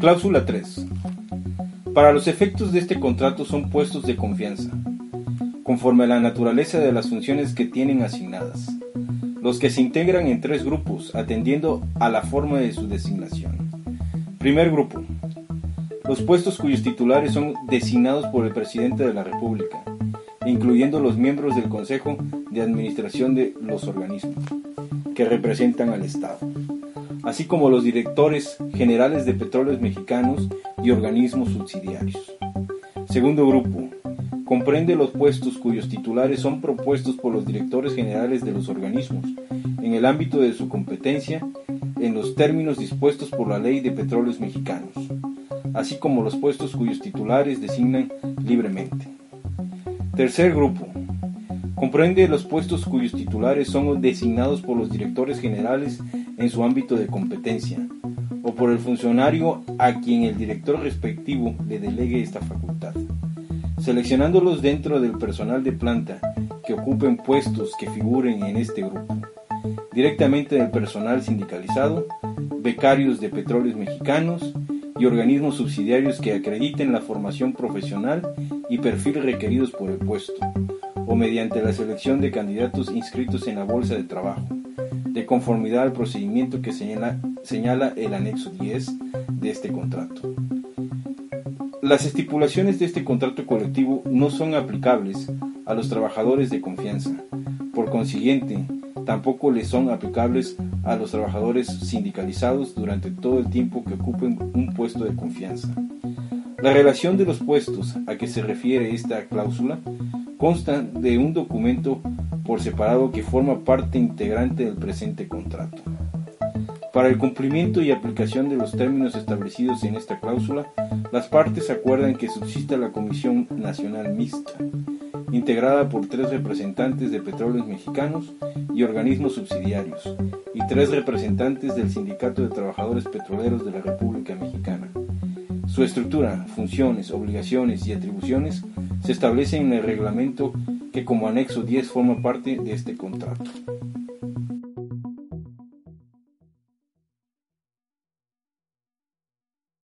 Cláusula 3. Para los efectos de este contrato son puestos de confianza, conforme a la naturaleza de las funciones que tienen asignadas, los que se integran en tres grupos, atendiendo a la forma de su designación. Primer grupo. Los puestos cuyos titulares son designados por el presidente de la República, incluyendo los miembros del Consejo de Administración de los organismos que representan al Estado así como los directores generales de petróleos mexicanos y organismos subsidiarios. Segundo grupo, comprende los puestos cuyos titulares son propuestos por los directores generales de los organismos, en el ámbito de su competencia, en los términos dispuestos por la Ley de Petróleos Mexicanos, así como los puestos cuyos titulares designan libremente. Tercer grupo, comprende los puestos cuyos titulares son designados por los directores generales en su ámbito de competencia, o por el funcionario a quien el director respectivo le delegue esta facultad, seleccionándolos dentro del personal de planta que ocupen puestos que figuren en este grupo, directamente del personal sindicalizado, becarios de petróleos mexicanos y organismos subsidiarios que acrediten la formación profesional y perfil requeridos por el puesto, o mediante la selección de candidatos inscritos en la bolsa de trabajo de conformidad al procedimiento que señala, señala el anexo 10 de este contrato. Las estipulaciones de este contrato colectivo no son aplicables a los trabajadores de confianza. Por consiguiente, tampoco le son aplicables a los trabajadores sindicalizados durante todo el tiempo que ocupen un puesto de confianza. La relación de los puestos a que se refiere esta cláusula consta de un documento por separado que forma parte integrante del presente contrato. Para el cumplimiento y aplicación de los términos establecidos en esta cláusula, las partes acuerdan que subsista la Comisión Nacional Mixta, integrada por tres representantes de petróleos mexicanos y organismos subsidiarios, y tres representantes del Sindicato de Trabajadores Petroleros de la República Mexicana. Su estructura, funciones, obligaciones y atribuciones se establecen en el reglamento que como anexo 10 forma parte de este contrato.